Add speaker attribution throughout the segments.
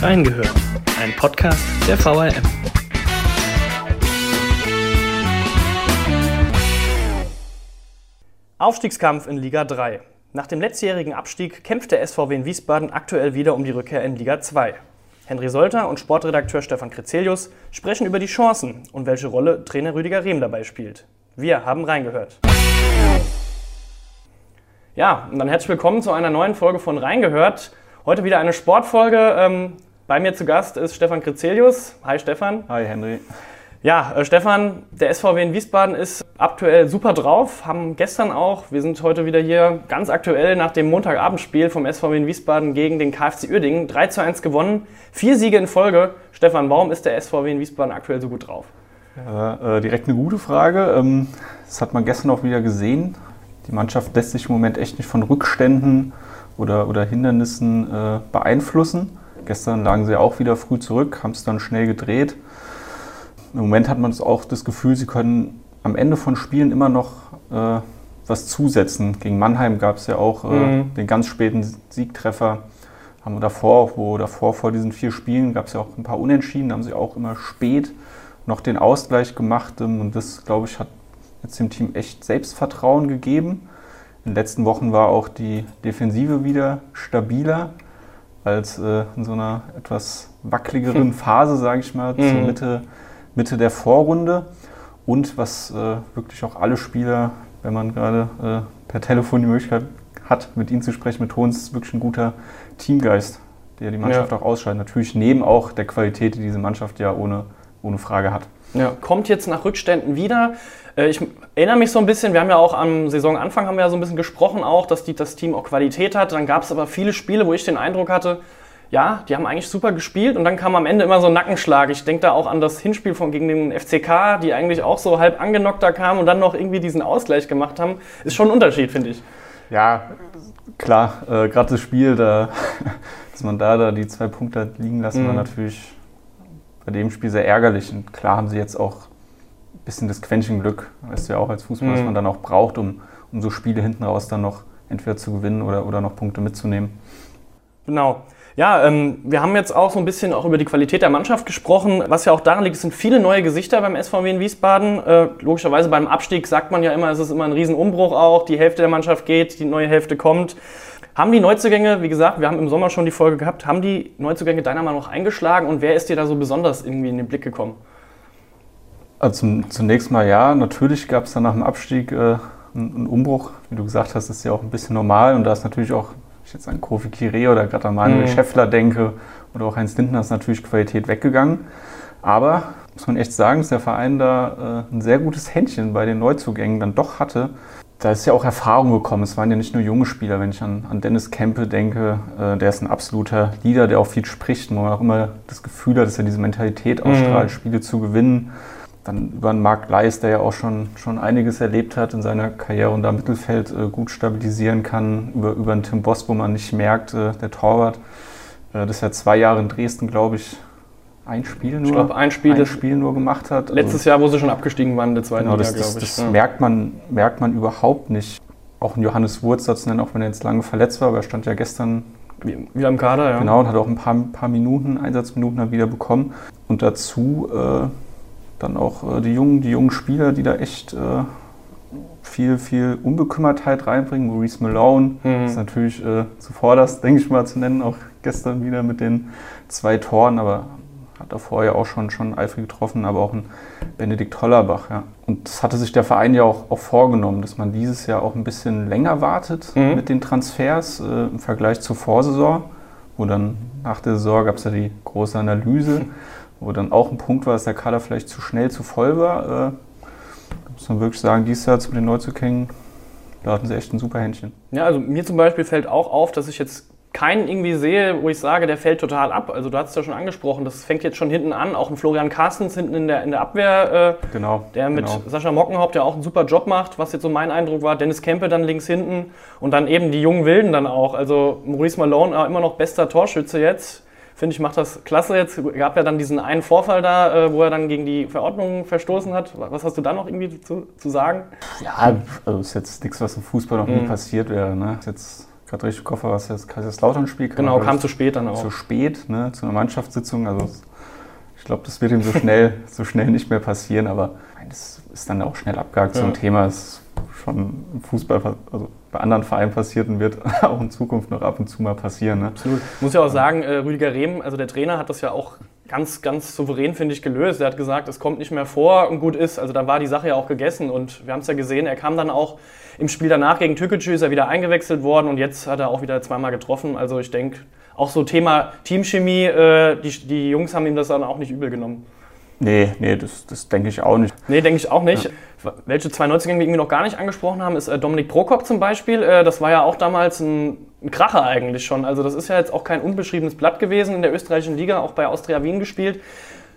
Speaker 1: Reingehört, ein Podcast der VRM. Aufstiegskampf in Liga 3. Nach dem letztjährigen Abstieg kämpft der SVW in Wiesbaden aktuell wieder um die Rückkehr in Liga 2. Henry Solter und Sportredakteur Stefan Krizelius sprechen über die Chancen und welche Rolle Trainer Rüdiger Rehm dabei spielt. Wir haben reingehört. Ja, und dann herzlich willkommen zu einer neuen Folge von Reingehört. Heute wieder eine Sportfolge. Bei mir zu Gast ist Stefan Krizelius. Hi Stefan.
Speaker 2: Hi Henry.
Speaker 1: Ja, äh, Stefan, der SVW in Wiesbaden ist aktuell super drauf, haben gestern auch, wir sind heute wieder hier ganz aktuell nach dem Montagabendspiel vom SVW in Wiesbaden gegen den KfC Uerdingen 3 zu 1 gewonnen, vier Siege in Folge. Stefan, warum ist der SVW in Wiesbaden aktuell so gut drauf?
Speaker 2: Ja, äh, direkt eine gute Frage. Ähm, das hat man gestern auch wieder gesehen. Die Mannschaft lässt sich im Moment echt nicht von Rückständen oder, oder Hindernissen äh, beeinflussen. Gestern lagen sie auch wieder früh zurück, haben es dann schnell gedreht. Im Moment hat man auch das Gefühl, sie können am Ende von Spielen immer noch äh, was zusetzen. Gegen Mannheim gab es ja auch äh, mhm. den ganz späten Siegtreffer. Haben wir davor, wo davor vor diesen vier Spielen gab es ja auch ein paar Unentschieden, da haben sie auch immer spät noch den Ausgleich gemacht. Ähm, und das, glaube ich, hat jetzt dem Team echt Selbstvertrauen gegeben. In den letzten Wochen war auch die Defensive wieder stabiler als äh, in so einer etwas wackeligeren hm. Phase, sage ich mal, mhm. zur Mitte Mitte der Vorrunde. Und was äh, wirklich auch alle Spieler, wenn man gerade äh, per Telefon die Möglichkeit hat, mit ihnen zu sprechen, betonen, es ist wirklich ein guter Teamgeist, der die Mannschaft ja. auch ausschaltet. Natürlich neben auch der Qualität, die diese Mannschaft ja ohne, ohne Frage hat.
Speaker 1: Ja, kommt jetzt nach Rückständen wieder. Äh, ich erinnere mich so ein bisschen, wir haben ja auch am Saisonanfang haben wir ja so ein bisschen gesprochen auch, dass die, das Team auch Qualität hat. Dann gab es aber viele Spiele, wo ich den Eindruck hatte, ja, die haben eigentlich super gespielt und dann kam am Ende immer so ein Nackenschlag. Ich denke da auch an das Hinspiel von, gegen den FCK, die eigentlich auch so halb angenockt da kamen und dann noch irgendwie diesen Ausgleich gemacht haben. Ist schon ein Unterschied, finde ich.
Speaker 2: Ja, klar, äh, gerade das Spiel, da, dass man da, da die zwei Punkte liegen lassen, mhm. war natürlich bei dem Spiel sehr ärgerlich. Und klar haben sie jetzt auch ein bisschen das Quäntchen Glück, weißt du ja auch als Fußballer, mhm. was man dann auch braucht, um, um so Spiele hinten raus dann noch entweder zu gewinnen oder, oder noch Punkte mitzunehmen.
Speaker 1: Genau. Ja, ähm, wir haben jetzt auch so ein bisschen auch über die Qualität der Mannschaft gesprochen. Was ja auch daran liegt, es sind viele neue Gesichter beim SVW in Wiesbaden. Äh, logischerweise beim Abstieg sagt man ja immer, es ist immer ein Riesenumbruch auch. Die Hälfte der Mannschaft geht, die neue Hälfte kommt. Haben die Neuzugänge, wie gesagt, wir haben im Sommer schon die Folge gehabt, haben die Neuzugänge deiner Meinung nach eingeschlagen und wer ist dir da so besonders irgendwie in den Blick gekommen?
Speaker 2: Also zunächst mal ja, natürlich gab es dann nach dem Abstieg äh, einen Umbruch. Wie du gesagt hast, ist ja auch ein bisschen normal und da ist natürlich auch ich jetzt an Kofi Kire oder gerade an Manuel mhm. Scheffler denke oder auch Heinz Lindner, ist natürlich Qualität weggegangen. Aber muss man echt sagen, dass der Verein da äh, ein sehr gutes Händchen bei den Neuzugängen dann doch hatte. Da ist ja auch Erfahrung gekommen. Es waren ja nicht nur junge Spieler. Wenn ich an, an Dennis Kempe denke, äh, der ist ein absoluter Leader, der auch viel spricht, wo man auch immer das Gefühl hat, dass er diese Mentalität ausstrahlt, mhm. Spiele zu gewinnen. Dann über einen Marc Leis, der ja auch schon, schon einiges erlebt hat in seiner Karriere und da Mittelfeld äh, gut stabilisieren kann. Über, über einen Tim Boss, wo man nicht merkt, äh, der Torwart. Äh, das ist ja zwei Jahre in Dresden, glaube ich, ein Spiel nur,
Speaker 1: ich glaub, ein Spiel,
Speaker 2: ein Spiel nur gemacht hat.
Speaker 1: Letztes also, Jahr, wo sie schon abgestiegen waren, der zweiten
Speaker 2: genau, Liga, glaube ich. Das ja. merkt, man, merkt man überhaupt nicht. Auch ein Johannes Wurz dazu nennen, auch wenn er jetzt lange verletzt war, aber er stand ja gestern
Speaker 1: wieder im Kader, ja.
Speaker 2: Genau, und hat auch ein paar, paar Minuten, Einsatzminuten dann wieder bekommen. Und dazu äh, dann auch äh, die, jungen, die jungen Spieler, die da echt äh, viel, viel Unbekümmertheit reinbringen. Maurice Malone mhm. ist natürlich äh, zuvorderst, denke ich mal, zu nennen, auch gestern wieder mit den zwei Toren, aber davor ja auch schon, schon eifrig getroffen, aber auch ein Benedikt Hollerbach. Ja. Und das hatte sich der Verein ja auch, auch vorgenommen, dass man dieses Jahr auch ein bisschen länger wartet mhm. mit den Transfers äh, im Vergleich zur Vorsaison, wo dann nach der Saison gab es ja die große Analyse. wo dann auch ein Punkt war, dass der Kader vielleicht zu schnell zu voll war. Äh, muss man wirklich sagen, dieses Jahr zu den Neuzugängen, da hatten sie echt ein super Händchen.
Speaker 1: Ja, also mir zum Beispiel fällt auch auf, dass ich jetzt keinen irgendwie sehe, wo ich sage, der fällt total ab. Also du hast es ja schon angesprochen, das fängt jetzt schon hinten an. Auch ein Florian Carstens hinten in der, in der Abwehr,
Speaker 2: äh, genau,
Speaker 1: der mit
Speaker 2: genau.
Speaker 1: Sascha Mockenhaupt ja auch einen super Job macht, was jetzt so mein Eindruck war. Dennis Kempe dann links hinten und dann eben die jungen Wilden dann auch. Also Maurice Malone äh, immer noch bester Torschütze jetzt finde ich, macht das klasse jetzt. Gab ja dann diesen einen Vorfall da, äh, wo er dann gegen die Verordnung verstoßen hat. Was hast du da noch irgendwie zu, zu sagen?
Speaker 2: Ja, also ist jetzt nichts, was im Fußball noch nie mhm. passiert wäre. Ne? Ist jetzt gerade richtig im habe, was das Kaiserslautern-Spiel
Speaker 1: Genau, kam zu spät dann auch.
Speaker 2: Zu spät, ne, zu einer Mannschaftssitzung. Also ich glaube, das wird ihm so schnell, so schnell nicht mehr passieren, aber das ist dann auch schnell abgehakt. Ja. So ein Thema ist schon im Fußball, also bei anderen Vereinen passiert und wird auch in Zukunft noch ab und zu mal passieren. Ne?
Speaker 1: Absolut. Ich muss ja auch sagen, äh, Rüdiger Rehm, also der Trainer, hat das ja auch ganz, ganz souverän, finde ich, gelöst. Er hat gesagt, es kommt nicht mehr vor und gut ist. Also da war die Sache ja auch gegessen und wir haben es ja gesehen, er kam dann auch im Spiel danach gegen Tükücü, ist er wieder eingewechselt worden und jetzt hat er auch wieder zweimal getroffen. Also ich denke, auch so Thema Teamchemie, äh, die, die Jungs haben ihm das dann auch nicht übel genommen.
Speaker 2: Nee, nee, das, das denke ich auch nicht.
Speaker 1: Nee, denke ich auch nicht. Ja. Welche 92 wir irgendwie noch gar nicht angesprochen haben, ist äh, Dominik Prokop zum Beispiel. Äh, das war ja auch damals ein, ein, Kracher eigentlich schon. Also das ist ja jetzt auch kein unbeschriebenes Blatt gewesen in der österreichischen Liga, auch bei Austria Wien gespielt.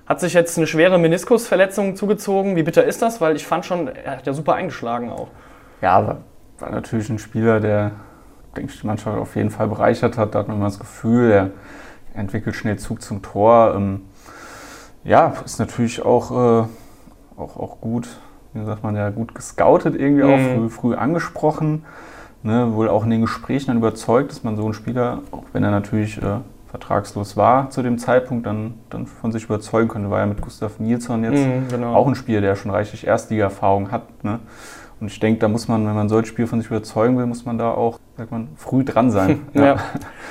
Speaker 1: Hat sich jetzt eine schwere Meniskusverletzung zugezogen. Wie bitter ist das? Weil ich fand schon, er hat ja super eingeschlagen auch.
Speaker 2: Ja, aber war natürlich ein Spieler, der, denke ich, die Mannschaft auf jeden Fall bereichert hat. Da hat man immer das Gefühl, er entwickelt schnell Zug zum Tor. Ähm, ja, ist natürlich auch, äh, auch, auch gut, wie sagt man ja, gut gescoutet irgendwie mhm. auch, früh, früh angesprochen. Ne, wohl auch in den Gesprächen dann überzeugt, dass man so einen Spieler, auch wenn er natürlich äh, vertragslos war zu dem Zeitpunkt, dann, dann von sich überzeugen könnte. War ja mit Gustav Nilsson jetzt mhm, genau. auch ein Spieler, der schon reichlich Erstliga-Erfahrung hat. Ne? Und ich denke, da muss man, wenn man solche Spiele von sich überzeugen will, muss man da auch, sagt man, früh dran sein.
Speaker 1: ja. ja,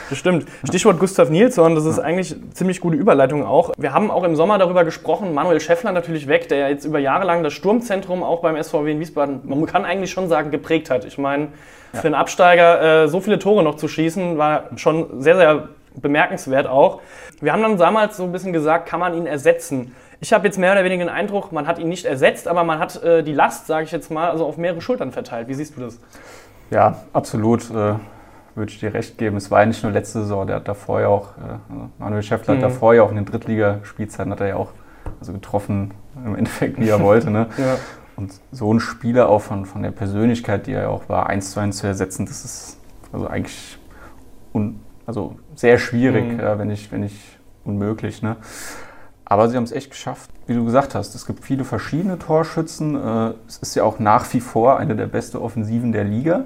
Speaker 1: das stimmt. Stichwort Gustav Nilsson, das ist ja. eigentlich eine ziemlich gute Überleitung auch. Wir haben auch im Sommer darüber gesprochen, Manuel Schäffler natürlich weg, der ja jetzt über Jahre lang das Sturmzentrum auch beim SVW in Wiesbaden, man kann eigentlich schon sagen, geprägt hat. Ich meine, für einen Absteiger äh, so viele Tore noch zu schießen, war schon sehr, sehr bemerkenswert auch. Wir haben dann damals so ein bisschen gesagt, kann man ihn ersetzen? Ich habe jetzt mehr oder weniger den Eindruck, man hat ihn nicht ersetzt, aber man hat äh, die Last, sage ich jetzt mal, also auf mehrere Schultern verteilt. Wie siehst du das?
Speaker 2: Ja, absolut. Äh, würde ich dir recht geben. Es war ja nicht nur letzte Saison, der hat davor ja auch, äh, also Manuel Schäffler mhm. hat davor ja auch in den Drittligaspielzeiten hat er ja auch also getroffen, im Endeffekt, wie er wollte. Ne? ja. Und so ein Spieler auch von, von der Persönlichkeit, die er ja auch war, eins zu eins zu ersetzen, das ist also eigentlich un, also sehr schwierig, mhm. äh, wenn, nicht, wenn nicht unmöglich. Ne? Aber sie haben es echt geschafft. Wie du gesagt hast, es gibt viele verschiedene Torschützen. Äh, es ist ja auch nach wie vor eine der besten Offensiven der Liga.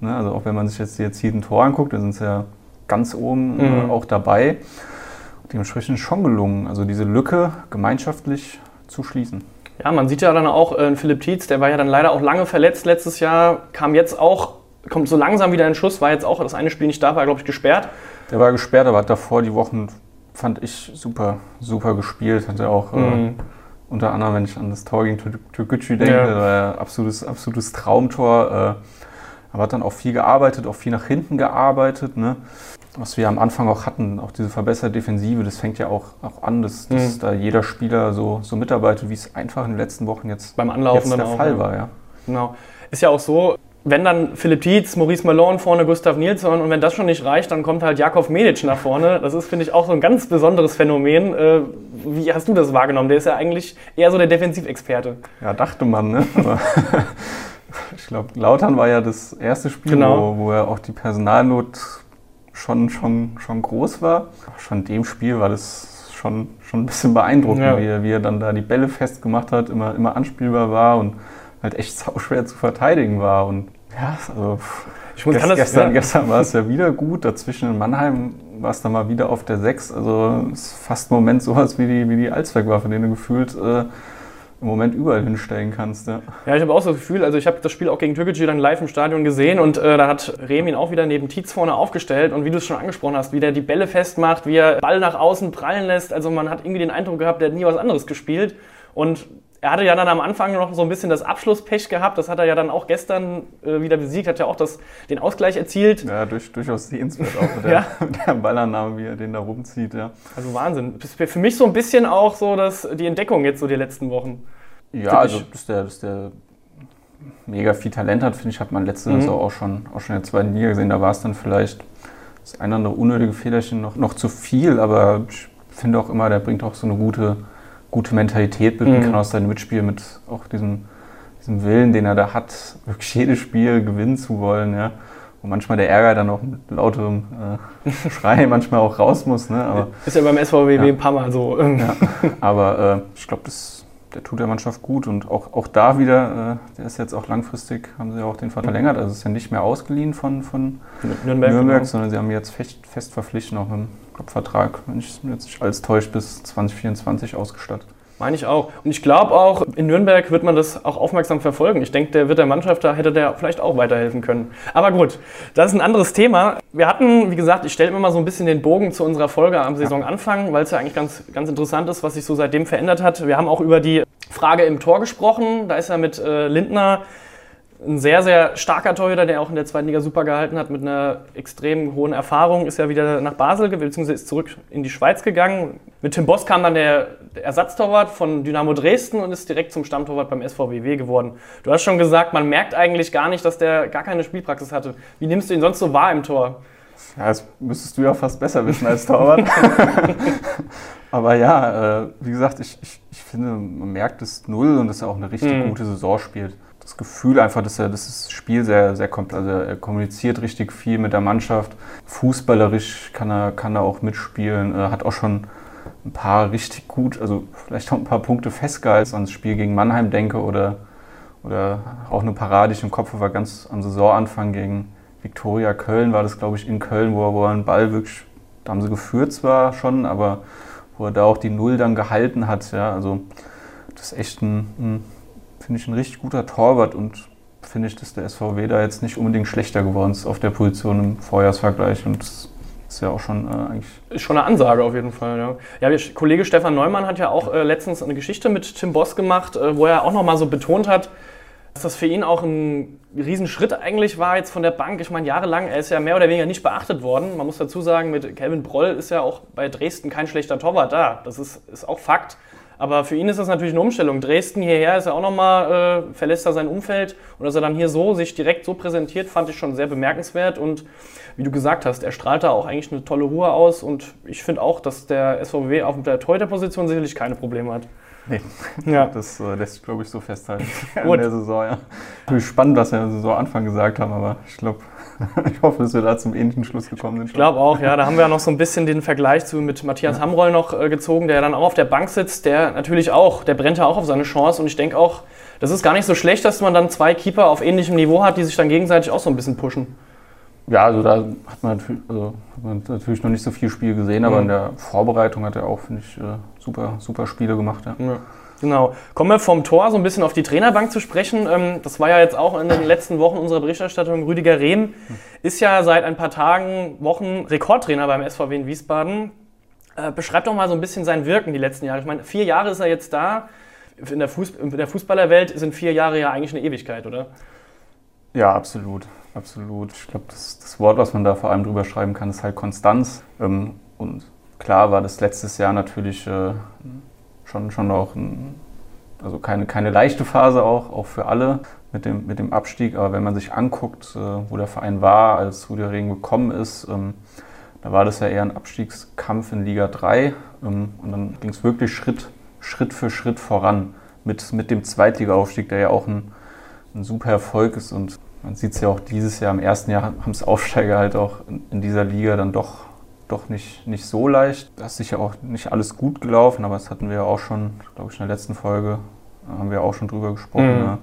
Speaker 2: Ne, also auch wenn man sich jetzt, jetzt hier ein Tor anguckt, dann sind sie ja ganz oben äh, mhm. auch dabei. Dementsprechend schon gelungen, also diese Lücke gemeinschaftlich zu schließen.
Speaker 1: Ja, man sieht ja dann auch äh, Philipp Tietz, der war ja dann leider auch lange verletzt letztes Jahr, kam jetzt auch, kommt so langsam wieder in Schuss, war jetzt auch das eine Spiel nicht da, war glaube ich gesperrt.
Speaker 2: Der war gesperrt, aber hat davor die Wochen fand ich super, super gespielt. Hatte auch äh, mhm. äh, unter anderem, wenn ich an das Tor gegen Türkgücü denke, ja. war ein absolutes, absolutes Traumtor. Äh, aber hat dann auch viel gearbeitet, auch viel nach hinten gearbeitet. Ne? Was wir am Anfang auch hatten, auch diese verbesserte Defensive, das fängt ja auch, auch an, dass, dass mhm. da jeder Spieler so, so mitarbeitet, wie es einfach in den letzten Wochen jetzt,
Speaker 1: Beim Anlaufen
Speaker 2: jetzt
Speaker 1: der
Speaker 2: Fall war. Ja.
Speaker 1: Genau. Ist ja auch so, wenn dann Philipp Tietz, Maurice Malone vorne, Gustav Nilsson und wenn das schon nicht reicht, dann kommt halt Jakov Medic nach vorne. Das ist, finde ich, auch so ein ganz besonderes Phänomen. Äh, wie hast du das wahrgenommen? Der ist ja eigentlich eher so der Defensivexperte.
Speaker 2: Ja, dachte man, ne? Ich glaube, Lautern war ja das erste Spiel, genau. wo, wo ja auch die Personalnot schon, schon, schon groß war. Schon in dem Spiel war das schon, schon ein bisschen beeindruckend, ja. wie, er, wie er dann da die Bälle festgemacht hat, immer, immer anspielbar war und halt echt schwer zu verteidigen war. Und ja, also ich muss, gest, das, gestern, ja. gestern war es ja wieder gut. Dazwischen in Mannheim war es dann mal wieder auf der 6. Also es ist fast im Moment sowas wie die, wie die Allzweckwaffe, den du gefühlt äh, im Moment überall hinstellen kannst. Ja,
Speaker 1: ja ich habe auch so das Gefühl, also ich habe das Spiel auch gegen Türkgücü dann live im Stadion gesehen und äh, da hat Remin auch wieder neben Tietz vorne aufgestellt und wie du es schon angesprochen hast, wie der die Bälle festmacht, wie er Ball nach außen prallen lässt. Also man hat irgendwie den Eindruck gehabt, der hat nie was anderes gespielt und er hatte ja dann am Anfang noch so ein bisschen das Abschlusspech gehabt. Das hat er ja dann auch gestern äh, wieder besiegt, hat ja auch das, den Ausgleich erzielt.
Speaker 2: Ja, durch, durchaus sehenswert auch mit der, ja. der Ballannahme, wie er den da rumzieht. Ja.
Speaker 1: Also Wahnsinn. Das ist für mich so ein bisschen auch so dass die Entdeckung jetzt so die letzten Wochen.
Speaker 2: Ja, also dass der, dass der mega viel Talent hat, finde ich, hat man letzte mhm. Saison auch schon, auch schon in der zweiten Liga gesehen. Da war es dann vielleicht das eine oder andere unnötige Fehlerchen noch, noch zu viel, aber ich finde auch immer, der bringt auch so eine gute gute Mentalität bilden mhm. kann aus seinem Mitspiel mit auch diesem, diesem Willen, den er da hat, wirklich jedes Spiel gewinnen zu wollen. Ja. Wo manchmal der Ärger dann auch mit lauterem äh, Schrei manchmal auch raus muss. Ne? Aber,
Speaker 1: ist ja beim SVW ja. ein paar Mal so.
Speaker 2: Ja. Aber äh, ich glaube, der tut der Mannschaft gut und auch, auch da wieder, äh, der ist jetzt auch langfristig, haben sie auch den Vertrag verlängert, also ist ja nicht mehr ausgeliehen von, von Nürnberg, Nürnberg genau. sondern sie haben jetzt fest, fest verpflichtet, auch mit einem Vertrag, wenn ich jetzt nicht alles täuscht, bis 2024 ausgestattet.
Speaker 1: Meine ich auch. Und ich glaube auch, in Nürnberg wird man das auch aufmerksam verfolgen. Ich denke, der wird der Mannschaft, da hätte der vielleicht auch weiterhelfen können. Aber gut, das ist ein anderes Thema. Wir hatten, wie gesagt, ich stelle immer mal so ein bisschen den Bogen zu unserer Folge am Saisonanfang, weil es ja eigentlich ganz, ganz interessant ist, was sich so seitdem verändert hat. Wir haben auch über die Frage im Tor gesprochen. Da ist ja mit äh, Lindner ein sehr, sehr starker Torhüter, der auch in der zweiten Liga super gehalten hat, mit einer extrem hohen Erfahrung, ist ja wieder nach Basel, beziehungsweise ist zurück in die Schweiz gegangen. Mit Tim Boss kam dann der, Ersatztorwart von Dynamo Dresden und ist direkt zum Stammtorwart beim SVWW geworden. Du hast schon gesagt, man merkt eigentlich gar nicht, dass der gar keine Spielpraxis hatte. Wie nimmst du ihn sonst so wahr im Tor?
Speaker 2: Ja, das müsstest du ja fast besser wissen als Torwart. Aber ja, äh, wie gesagt, ich, ich, ich finde, man merkt es null und dass er auch eine richtig mhm. gute Saison spielt das Gefühl einfach, dass er das Spiel sehr, sehr kommt. Also er kommuniziert richtig viel mit der Mannschaft. Fußballerisch kann er, kann er auch mitspielen. Er hat auch schon ein paar richtig gut, also vielleicht auch ein paar Punkte festgehalten, an das Spiel gegen Mannheim denke oder, oder auch eine Parade, die ich im Kopf war ganz am Saisonanfang gegen Viktoria Köln war das, glaube ich, in Köln, wo er, wo er einen Ball wirklich, da haben sie geführt zwar schon, aber wo er da auch die Null dann gehalten hat. Ja, also das ist echt ein, ein finde ich, ein richtig guter Torwart und finde ich, dass der SVW da jetzt nicht unbedingt schlechter geworden ist auf der Position im Vorjahresvergleich und das ist ja auch schon äh, eigentlich.
Speaker 1: Ist schon eine Ansage auf jeden Fall, ja. Ja, der Kollege Stefan Neumann hat ja auch äh, letztens eine Geschichte mit Tim Boss gemacht, äh, wo er auch nochmal so betont hat, dass das für ihn auch ein Riesenschritt eigentlich war jetzt von der Bank. Ich meine, jahrelang, er ist ja mehr oder weniger nicht beachtet worden. Man muss dazu sagen, mit Kevin Broll ist ja auch bei Dresden kein schlechter Torwart da. Das ist, ist auch Fakt. Aber für ihn ist das natürlich eine Umstellung. Dresden hierher ist er auch nochmal, äh, verlässt er sein Umfeld. Und dass er dann hier so sich direkt so präsentiert, fand ich schon sehr bemerkenswert. Und wie du gesagt hast, er strahlt da auch eigentlich eine tolle Ruhe aus. Und ich finde auch, dass der SVW auf der Torhüterposition sicherlich keine Probleme hat.
Speaker 2: Nee, ja. das äh, lässt sich, glaube ich, so festhalten in der Saison. Ja. Natürlich spannend, was wir der Saisonanfang gesagt haben, aber ich glaube, ich hoffe, dass wir da zum ähnlichen Schluss gekommen sind.
Speaker 1: Ich glaube auch, ja. Da haben wir ja noch so ein bisschen den Vergleich zu, mit Matthias ja. Hamroll noch äh, gezogen, der dann auch auf der Bank sitzt, der natürlich auch, der brennt ja auch auf seine Chance und ich denke auch, das ist gar nicht so schlecht, dass man dann zwei Keeper auf ähnlichem Niveau hat, die sich dann gegenseitig auch so ein bisschen pushen.
Speaker 2: Ja, also da hat man, natürlich, also hat man natürlich noch nicht so viel Spiel gesehen, aber mhm. in der Vorbereitung hat er auch, finde ich, äh, super, super Spiele gemacht. Ja. ja.
Speaker 1: Genau. Kommen wir vom Tor so ein bisschen auf die Trainerbank zu sprechen. Ähm, das war ja jetzt auch in den letzten Wochen unserer Berichterstattung. Rüdiger Rehm ist ja seit ein paar Tagen, Wochen Rekordtrainer beim SVW in Wiesbaden. Äh, beschreibt doch mal so ein bisschen sein Wirken die letzten Jahre. Ich meine, vier Jahre ist er jetzt da. In der, Fuß in der Fußballerwelt sind vier Jahre ja eigentlich eine Ewigkeit, oder?
Speaker 2: Ja, absolut. Absolut. Ich glaube, das, das, Wort, was man da vor allem drüber schreiben kann, ist halt Konstanz. Ähm, und klar war das letztes Jahr natürlich äh, schon, schon auch ein, also keine, keine leichte Phase auch, auch für alle mit dem, mit dem Abstieg. Aber wenn man sich anguckt, äh, wo der Verein war, als Rudi Regen gekommen ist, ähm, da war das ja eher ein Abstiegskampf in Liga 3. Ähm, und dann ging es wirklich Schritt, Schritt für Schritt voran mit, mit dem Zweitliga-Aufstieg, der ja auch ein, ein super Erfolg ist. Und man sieht es ja auch dieses Jahr, im ersten Jahr haben es Aufsteiger halt auch in, in dieser Liga dann doch doch nicht, nicht so leicht. Das ist sicher auch nicht alles gut gelaufen, aber das hatten wir ja auch schon, glaube ich, in der letzten Folge, haben wir auch schon drüber gesprochen. Mhm. Ja.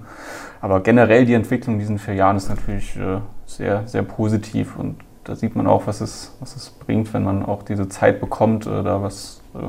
Speaker 2: Aber generell die Entwicklung in diesen vier Jahren ist natürlich äh, sehr, sehr positiv und da sieht man auch, was es, was es bringt, wenn man auch diese Zeit bekommt, äh, da was äh,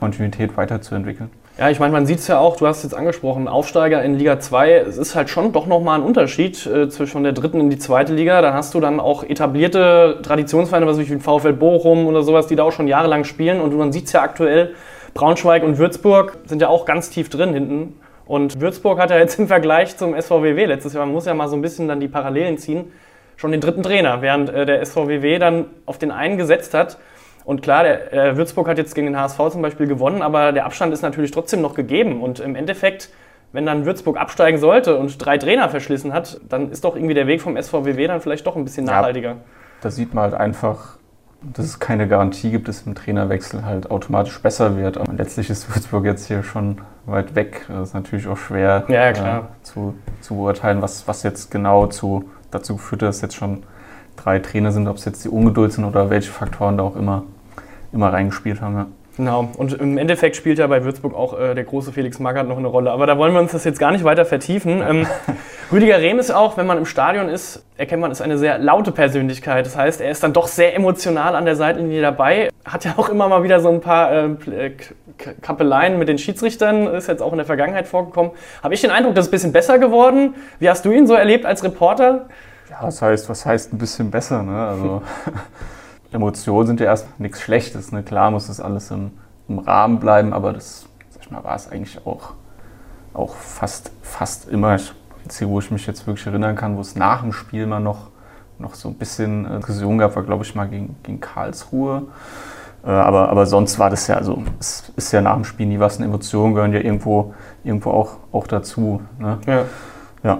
Speaker 2: Kontinuität weiterzuentwickeln.
Speaker 1: Ja, ich meine, man sieht es ja auch, du hast es jetzt angesprochen, Aufsteiger in Liga 2, es ist halt schon doch nochmal ein Unterschied äh, zwischen der dritten in die zweite Liga. Da hast du dann auch etablierte Traditionsvereine, was wie VfL Bochum oder sowas, die da auch schon jahrelang spielen. Und man sieht es ja aktuell, Braunschweig und Würzburg sind ja auch ganz tief drin hinten. Und Würzburg hat ja jetzt im Vergleich zum SVWW letztes Jahr, man muss ja mal so ein bisschen dann die Parallelen ziehen, schon den dritten Trainer, während äh, der SVWW dann auf den einen gesetzt hat und klar, der, äh, Würzburg hat jetzt gegen den HSV zum Beispiel gewonnen, aber der Abstand ist natürlich trotzdem noch gegeben. Und im Endeffekt, wenn dann Würzburg absteigen sollte und drei Trainer verschlissen hat, dann ist doch irgendwie der Weg vom SVWW dann vielleicht doch ein bisschen nachhaltiger. Ja,
Speaker 2: da sieht man halt einfach, dass es keine Garantie gibt, dass ein Trainerwechsel halt automatisch besser wird. Aber letztlich ist Würzburg jetzt hier schon weit weg. Das ist natürlich auch schwer
Speaker 1: ja, äh,
Speaker 2: zu, zu beurteilen, was, was jetzt genau zu, dazu geführt hat, dass jetzt schon drei Trainer sind, ob es jetzt die Ungeduld sind oder welche Faktoren da auch immer, immer reingespielt haben. Ja.
Speaker 1: Genau, und im Endeffekt spielt ja bei Würzburg auch äh, der große Felix Magath noch eine Rolle. Aber da wollen wir uns das jetzt gar nicht weiter vertiefen. Ähm, Rüdiger Rehm ist auch, wenn man im Stadion ist, erkennt man, ist eine sehr laute Persönlichkeit. Das heißt, er ist dann doch sehr emotional an der Seitenlinie dabei. Hat ja auch immer mal wieder so ein paar äh, äh Kappeleien mit den Schiedsrichtern, ist jetzt auch in der Vergangenheit vorgekommen. Habe ich den Eindruck, das ist ein bisschen besser geworden. Wie hast du ihn so erlebt als Reporter?
Speaker 2: Ja, was heißt, was heißt ein bisschen besser? Ne? Also Emotionen sind ja erst nichts Schlechtes. Ne? Klar muss das alles im, im Rahmen bleiben, aber das sag ich mal, war es eigentlich auch, auch fast, fast immer. Jetzt hier, wo ich mich jetzt wirklich erinnern kann, wo es nach dem Spiel mal noch, noch so ein bisschen äh, Diskussion gab, war glaube ich mal gegen, gegen Karlsruhe. Äh, aber, aber sonst war das ja, also es ist ja nach dem Spiel nie was, eine Emotion gehören ja irgendwo, irgendwo auch, auch dazu. Ne?
Speaker 1: Ja. ja.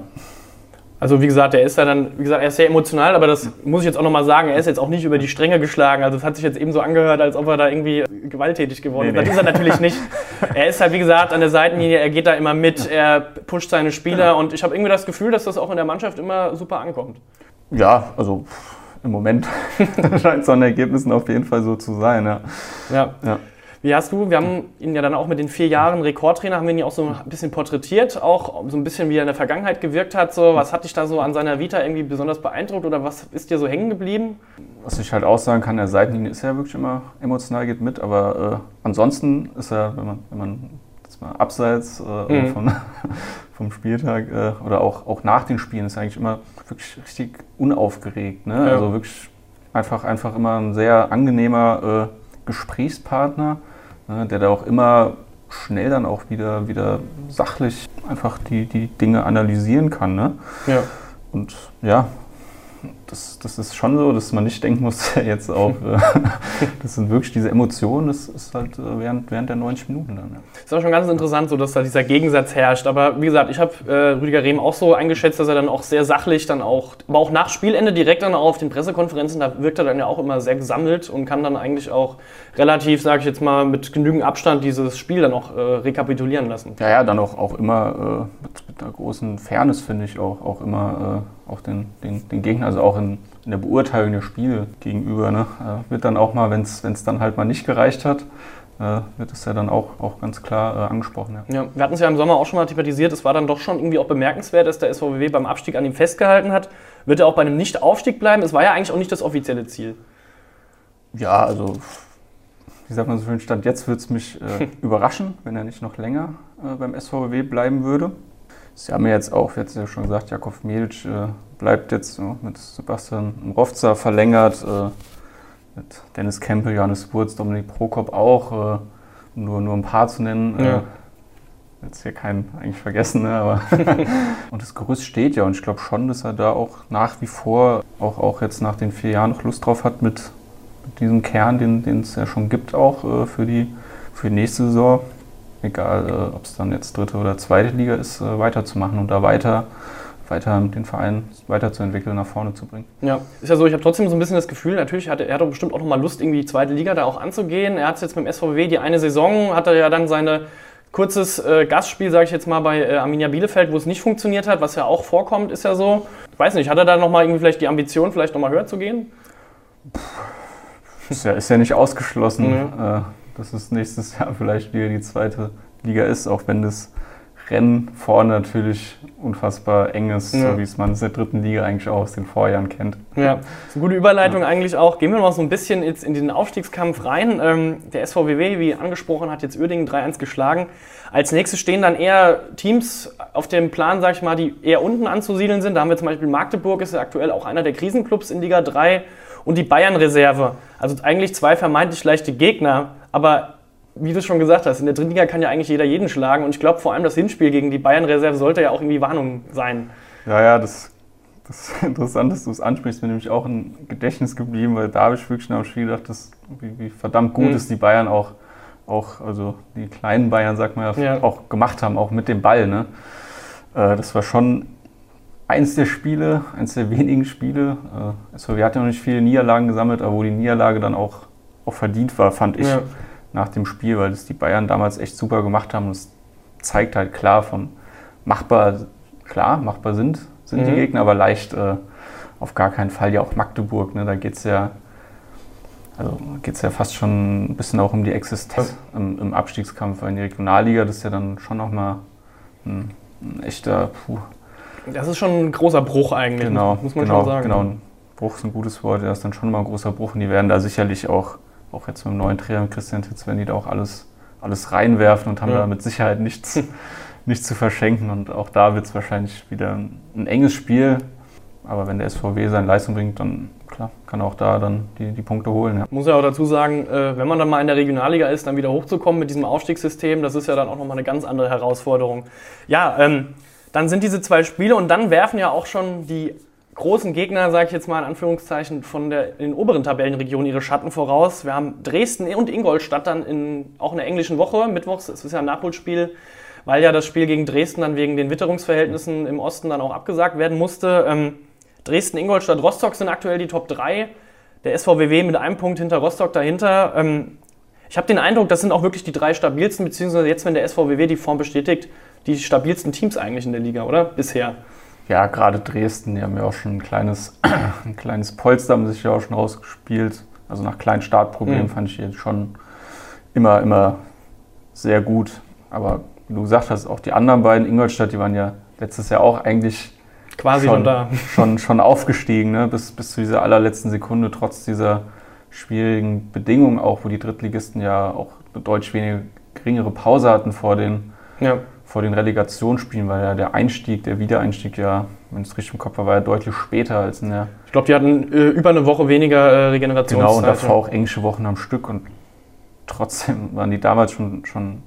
Speaker 1: Also wie gesagt, er ist ja dann, wie gesagt, er ist sehr emotional, aber das muss ich jetzt auch nochmal sagen, er ist jetzt auch nicht über die Stränge geschlagen. Also es hat sich jetzt eben so angehört, als ob er da irgendwie gewalttätig geworden ist. Nee, nee. Das ist er natürlich nicht. Er ist halt, wie gesagt, an der Seitenlinie, er geht da immer mit, er pusht seine Spieler und ich habe irgendwie das Gefühl, dass das auch in der Mannschaft immer super ankommt.
Speaker 2: Ja, also im Moment scheint es an Ergebnissen auf jeden Fall so zu sein. Ja.
Speaker 1: ja. ja. Wie hast du, wir haben ihn ja dann auch mit den vier Jahren Rekordtrainer, haben wir ihn auch so ein bisschen porträtiert, auch so ein bisschen wie er in der Vergangenheit gewirkt hat. So, was hat dich da so an seiner Vita irgendwie besonders beeindruckt oder was ist dir so hängen geblieben?
Speaker 2: Was ich halt auch sagen kann, der Seitenlinie ist ja wirklich immer emotional, geht mit, aber äh, ansonsten ist er, wenn man, wenn man das mal abseits äh, mhm. von, vom Spieltag äh, oder auch, auch nach den Spielen ist er eigentlich immer wirklich richtig unaufgeregt. Ne? Ja. Also wirklich einfach, einfach immer ein sehr angenehmer äh, Gesprächspartner ne, der da auch immer schnell dann auch wieder, wieder sachlich einfach die, die Dinge analysieren kann. Ne?
Speaker 1: Ja.
Speaker 2: Und ja, das, das ist schon so, dass man nicht denken muss, jetzt auch, äh, das sind wirklich diese Emotionen, das ist halt äh, während, während der 90 Minuten dann. Ja.
Speaker 1: Das ist auch schon ganz interessant, so dass da dieser Gegensatz herrscht. Aber wie gesagt, ich habe äh, Rüdiger Rehm auch so eingeschätzt, dass er dann auch sehr sachlich dann auch, aber auch nach Spielende direkt dann auch auf den Pressekonferenzen, da wirkt er dann ja auch immer sehr gesammelt und kann dann eigentlich auch relativ, sage ich jetzt mal, mit genügend Abstand dieses Spiel dann auch äh, rekapitulieren lassen.
Speaker 2: Ja, ja, dann auch, auch immer äh, mit, mit, einer großen Fairness, finde ich, auch, auch immer auch den, den, den Gegner, also auch in, in der Beurteilung der Spiele gegenüber. Ne? Äh, wird dann auch mal, wenn es dann halt mal nicht gereicht hat, äh, wird es ja dann auch, auch ganz klar äh, angesprochen.
Speaker 1: Ja. ja wir hatten es ja im Sommer auch schon mal thematisiert, es war dann doch schon irgendwie auch bemerkenswert, dass der SVW beim Abstieg an ihm festgehalten hat. Wird er auch bei einem Nicht-Aufstieg bleiben? Es war ja eigentlich auch nicht das offizielle Ziel.
Speaker 2: Ja, also wie sagt man so schön, Stand jetzt würde es mich äh, überraschen, wenn er nicht noch länger äh, beim SVW bleiben würde. Sie haben ja jetzt auch, jetzt ja schon gesagt, Jakov Milic äh, bleibt jetzt mit Sebastian Rovza verlängert, äh, mit Dennis Kempel, Johannes Wurz, Dominik Prokop auch, äh, um nur, nur ein paar zu nennen. Äh, ja. jetzt hier keinen eigentlich vergessen, ne, aber und das Gerüst steht ja und ich glaube schon, dass er da auch nach wie vor, auch, auch jetzt nach den vier Jahren noch Lust drauf hat mit, mit diesem Kern, den es ja schon gibt, auch für, die, für die nächste Saison egal äh, ob es dann jetzt dritte oder zweite Liga ist, äh, weiterzumachen und da weiter weiter den Verein weiterzuentwickeln, nach vorne zu bringen.
Speaker 1: Ja, ist ja so, ich habe trotzdem so ein bisschen das Gefühl, natürlich hat er, hat doch bestimmt auch nochmal Lust, irgendwie die zweite Liga da auch anzugehen. Er hat jetzt mit dem SVW die eine Saison, hat er ja dann sein kurzes äh, Gastspiel, sage ich jetzt mal, bei äh, Arminia Bielefeld, wo es nicht funktioniert hat, was ja auch vorkommt, ist ja so. Ich weiß nicht, hat er da nochmal irgendwie vielleicht die Ambition, vielleicht nochmal höher zu gehen?
Speaker 2: Ist ja, ist ja nicht ausgeschlossen. Mhm. Äh, dass es nächstes Jahr vielleicht wieder die zweite Liga ist, auch wenn das Rennen vorne natürlich unfassbar eng ist, ja. so wie es man in der dritten Liga eigentlich auch aus den Vorjahren kennt.
Speaker 1: Ja, das ist eine gute Überleitung ja. eigentlich auch. Gehen wir noch so ein bisschen jetzt in den Aufstiegskampf rein. Ähm, der SVWW, wie angesprochen, hat jetzt Uerdingen 3-1 geschlagen. Als nächstes stehen dann eher Teams auf dem Plan, sag ich mal, die eher unten anzusiedeln sind. Da haben wir zum Beispiel Magdeburg, ist ja aktuell auch einer der Krisenclubs in Liga 3 und die Bayern-Reserve. Also eigentlich zwei vermeintlich leichte Gegner. Aber wie du schon gesagt hast, in der dritten Liga kann ja eigentlich jeder jeden schlagen. Und ich glaube, vor allem das Hinspiel gegen die Bayern-Reserve sollte ja auch irgendwie Warnung sein.
Speaker 2: Ja, ja, das, das ist interessant, dass du es ansprichst. Mir nämlich auch ein Gedächtnis geblieben, weil da habe ich wirklich dem Spiel gedacht, dass, wie, wie verdammt gut mhm. ist die Bayern auch, auch, also die kleinen Bayern, sagt man ja, ja, auch gemacht haben, auch mit dem Ball. Ne? Äh, das war schon eins der Spiele, eins der wenigen Spiele. Äh, also wir hatten ja noch nicht viele Niederlagen gesammelt, aber wo die Niederlage dann auch auch verdient war, fand ich, ja. Nach dem Spiel, weil das die Bayern damals echt super gemacht haben. Das zeigt halt klar von machbar, klar, machbar sind, sind mhm. die Gegner, aber leicht äh, auf gar keinen Fall ja auch Magdeburg. Ne? Da geht es ja, also geht es ja fast schon ein bisschen auch um die Existenz im, im Abstiegskampf, in die Regionalliga das ist ja dann schon nochmal ein, ein echter, puh.
Speaker 1: Das ist schon ein großer Bruch eigentlich,
Speaker 2: genau, muss man genau, schon sagen. Genau, ein Bruch ist ein gutes Wort, ja, ist dann schon mal ein großer Bruch und die werden da sicherlich auch, auch jetzt mit dem neuen Trainer Christian Titz, werden die da auch alles, alles reinwerfen und haben ja. da mit Sicherheit nichts, nichts zu verschenken und auch da wird es wahrscheinlich wieder ein, ein enges Spiel, aber wenn der SVW seine Leistung bringt, dann klar, kann auch da dann die, die Punkte holen. Ja.
Speaker 1: Muss ja auch dazu sagen, äh, wenn man dann mal in der Regionalliga ist, dann wieder hochzukommen mit diesem Aufstiegssystem, das ist ja dann auch nochmal eine ganz andere Herausforderung. Ja, ähm, dann sind diese zwei Spiele und dann werfen ja auch schon die großen Gegner, sage ich jetzt mal in Anführungszeichen, von der, den oberen Tabellenregionen ihre Schatten voraus. Wir haben Dresden und Ingolstadt dann in, auch in der englischen Woche, mittwochs, es ist ja ein Nachholspiel, weil ja das Spiel gegen Dresden dann wegen den Witterungsverhältnissen im Osten dann auch abgesagt werden musste. Ähm, Dresden, Ingolstadt, Rostock sind aktuell die Top 3. Der SVWW mit einem Punkt hinter Rostock dahinter. Ähm, ich habe den Eindruck, das sind auch wirklich die drei stabilsten, beziehungsweise jetzt, wenn der SVWW die Form bestätigt, die stabilsten Teams eigentlich in der Liga, oder? Bisher.
Speaker 2: Ja, gerade Dresden, die haben ja auch schon ein kleines, ein kleines Polster, haben sich ja auch schon rausgespielt. Also nach kleinen Startproblemen mhm. fand ich jetzt schon immer, immer sehr gut. Aber wie du gesagt hast, auch die anderen beiden, Ingolstadt, die waren ja letztes Jahr auch eigentlich
Speaker 1: quasi
Speaker 2: schon,
Speaker 1: da.
Speaker 2: Schon, schon aufgestiegen, ne? bis, bis zu dieser allerletzten Sekunde, trotz dieser schwierigen Bedingungen, auch wo die Drittligisten ja auch eine deutlich weniger geringere Pause hatten vor den, ja. Vor den Relegationsspielen, weil ja der Einstieg, der Wiedereinstieg ja, wenn es richtig im Kopf war, war ja deutlich später als in der.
Speaker 1: Ich glaube, die hatten äh, über eine Woche weniger äh, Regenerationszeit.
Speaker 2: Genau, und davor auch englische Wochen am Stück und trotzdem waren die damals schon, schon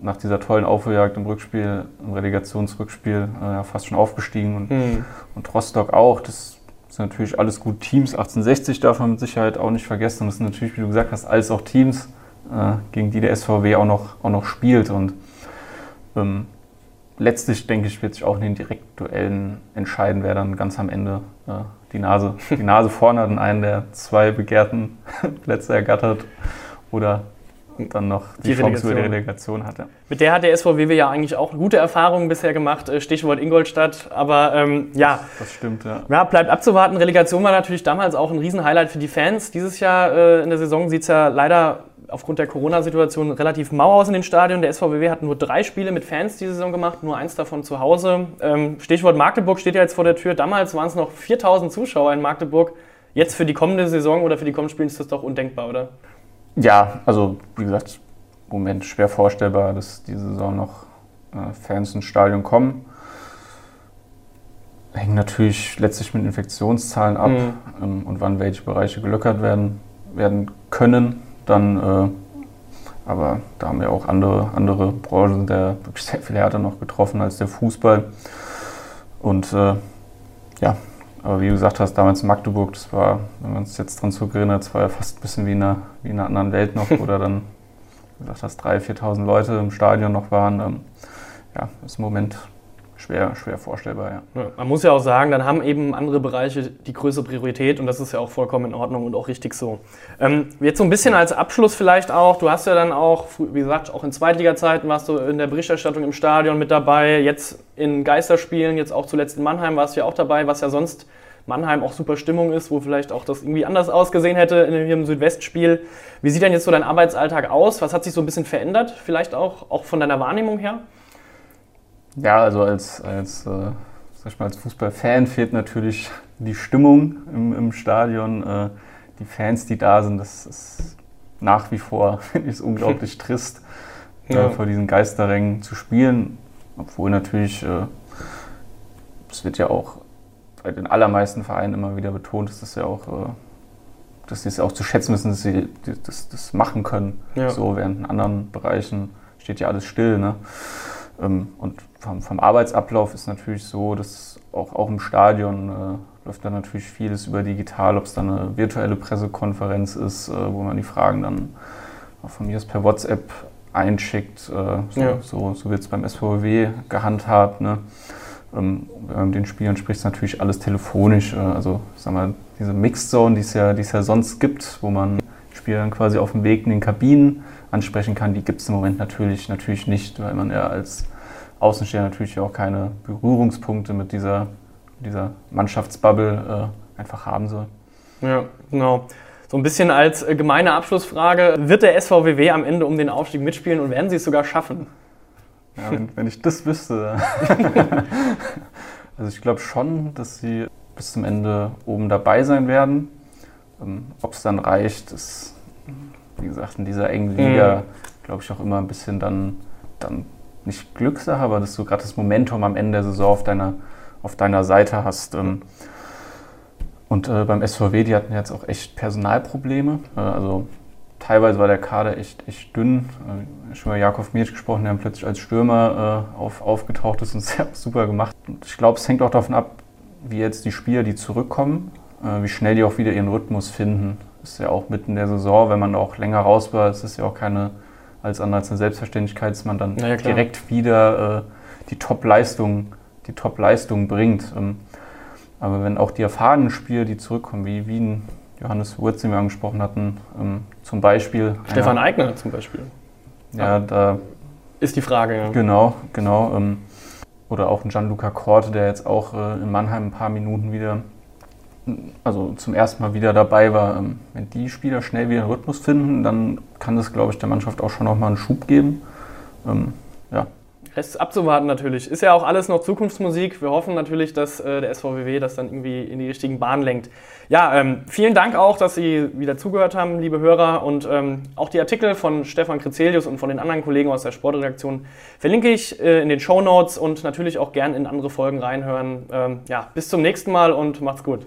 Speaker 2: nach dieser tollen Aufholjagd im Rückspiel, im Relegationsrückspiel, äh, fast schon aufgestiegen und, mhm. und Rostock auch. Das sind natürlich alles gut Teams. 1860 darf man mit Sicherheit auch nicht vergessen. Und das sind natürlich, wie du gesagt hast, alles auch Teams, äh, gegen die der SVW auch noch, auch noch spielt. Und ähm, letztlich, denke ich, wird sich auch in den Direktduellen entscheiden, wer dann ganz am Ende äh, die, Nase, die Nase vorne hat und einen der zwei begehrten Plätze ergattert oder dann noch die, die Chance für die Relegation hatte.
Speaker 1: Mit der hat der SVW ja eigentlich auch gute Erfahrungen bisher gemacht, äh, Stichwort Ingolstadt. Aber ähm, ja.
Speaker 2: Das stimmt, ja.
Speaker 1: Ja, bleibt abzuwarten. Relegation war natürlich damals auch ein Riesenhighlight für die Fans. Dieses Jahr äh, in der Saison sieht es ja leider aufgrund der Corona-Situation relativ mau aus in den Stadien. Der SVW hat nur drei Spiele mit Fans diese Saison gemacht, nur eins davon zu Hause. Ähm, Stichwort Magdeburg steht ja jetzt vor der Tür. Damals waren es noch 4000 Zuschauer in Magdeburg. Jetzt für die kommende Saison oder für die kommenden Spiele ist das doch undenkbar, oder?
Speaker 2: Ja, also wie gesagt, im Moment schwer vorstellbar, dass diese Saison noch äh, Fans ins Stadion kommen. Hängt natürlich letztlich mit Infektionszahlen ab mhm. ähm, und wann welche Bereiche gelöckert werden, werden können. Dann, äh, aber da haben wir auch andere, andere Branchen, der wirklich sehr viel härter noch getroffen als der Fußball. Und äh, ja, aber wie du gesagt hast, damals Magdeburg, das war, wenn man es jetzt dran zurückerinnert, das war ja fast ein bisschen wie in einer, wie in einer anderen Welt noch, oder dann, wie gesagt hast, 3.000, 4.000 Leute im Stadion noch waren. Ähm, ja, ist im Moment schwer, schwer vorstellbar. Ja.
Speaker 1: ja. Man muss ja auch sagen, dann haben eben andere Bereiche die größere Priorität und das ist ja auch vollkommen in Ordnung und auch richtig so. Ähm, jetzt so ein bisschen als Abschluss vielleicht auch, du hast ja dann auch, wie gesagt, auch in Zweitliga-Zeiten warst du in der Berichterstattung im Stadion mit dabei, jetzt in Geisterspielen, jetzt auch zuletzt in Mannheim warst du ja auch dabei, was ja sonst Mannheim auch super Stimmung ist, wo vielleicht auch das irgendwie anders ausgesehen hätte in dem Südwestspiel. Wie sieht denn jetzt so dein Arbeitsalltag aus? Was hat sich so ein bisschen verändert, vielleicht auch, auch von deiner Wahrnehmung her?
Speaker 2: Ja, also als, als, äh, sag ich mal, als Fußballfan fehlt natürlich die Stimmung im, im Stadion. Äh, die Fans, die da sind, das ist nach wie vor, finde ich es unglaublich trist, äh, ja. äh, vor diesen Geisterrängen zu spielen. Obwohl natürlich, äh, es wird ja auch bei den allermeisten Vereinen immer wieder betont, dass das ja auch, äh, dass sie es auch zu schätzen wissen, dass sie das, das machen können. Ja. So, während in anderen Bereichen steht ja alles still. Ne? Ähm, und vom, vom, Arbeitsablauf ist natürlich so, dass auch, auch im Stadion äh, läuft dann natürlich vieles über digital, ob es dann eine virtuelle Pressekonferenz ist, äh, wo man die Fragen dann von mir aus per WhatsApp einschickt. Äh, so, ja. so, so wird es beim SVW gehandhabt. Ne? Ähm, mit den Spielern spricht, natürlich alles telefonisch. Äh, also, sag mal, diese Mixed Zone, die es ja, die es ja sonst gibt, wo man Spieler quasi auf dem Weg in den Kabinen ansprechen kann, die gibt es im Moment natürlich, natürlich nicht, weil man ja als Außenstehender natürlich auch keine Berührungspunkte mit dieser, dieser Mannschaftsbubble äh, einfach haben soll.
Speaker 1: Ja, genau. So ein bisschen als äh, gemeine Abschlussfrage, wird der SVWW am Ende um den Aufstieg mitspielen und werden sie es sogar schaffen?
Speaker 2: Ja, wenn, wenn ich das wüsste. also ich glaube schon, dass sie bis zum Ende oben dabei sein werden. Ähm, Ob es dann reicht, ist, wie gesagt, in dieser engen Liga, mhm. glaube ich, auch immer ein bisschen dann, dann nicht Glückssache, aber dass du gerade das Momentum am Ende der Saison auf deiner, auf deiner Seite hast. Ähm, und äh, beim SVW, die hatten jetzt auch echt Personalprobleme. Äh, also teilweise war der Kader echt, echt dünn. Äh, schon mal Jakov Mirsch gesprochen, der plötzlich als Stürmer äh, auf, aufgetaucht ist und sehr super gemacht. Und ich glaube, es hängt auch davon ab, wie jetzt die Spieler, die zurückkommen, äh, wie schnell die auch wieder ihren Rhythmus finden. Ist ja auch mitten in der Saison, wenn man auch länger raus war, ist es ja auch keine als andere als eine Selbstverständlichkeit, dass man dann ja, direkt wieder äh, die Top-Leistung die Top bringt. Ähm, aber wenn auch die erfahrenen Spieler, die zurückkommen, wie Wien, Johannes Wurz, den wir angesprochen hatten, ähm, zum Beispiel.
Speaker 1: Stefan einer, Eigner zum Beispiel.
Speaker 2: Ja, da.
Speaker 1: Ist die Frage, ja.
Speaker 2: Genau, genau. Ähm, oder auch ein Gianluca Korte, der jetzt auch äh, in Mannheim ein paar Minuten wieder, also zum ersten Mal wieder dabei war. Ähm, wenn die Spieler schnell wieder einen Rhythmus finden, dann kann das, glaube ich, der Mannschaft auch schon nochmal einen Schub geben. Ähm, ja,
Speaker 1: Rest abzuwarten natürlich. Ist ja auch alles noch Zukunftsmusik. Wir hoffen natürlich, dass äh, der SVWW das dann irgendwie in die richtigen Bahnen lenkt. Ja, ähm, vielen Dank auch, dass Sie wieder zugehört haben, liebe Hörer. Und ähm, auch die Artikel von Stefan Krizelius und von den anderen Kollegen aus der Sportredaktion verlinke ich äh, in den Show Notes und natürlich auch gern in andere Folgen reinhören. Ähm, ja, bis zum nächsten Mal und macht's gut.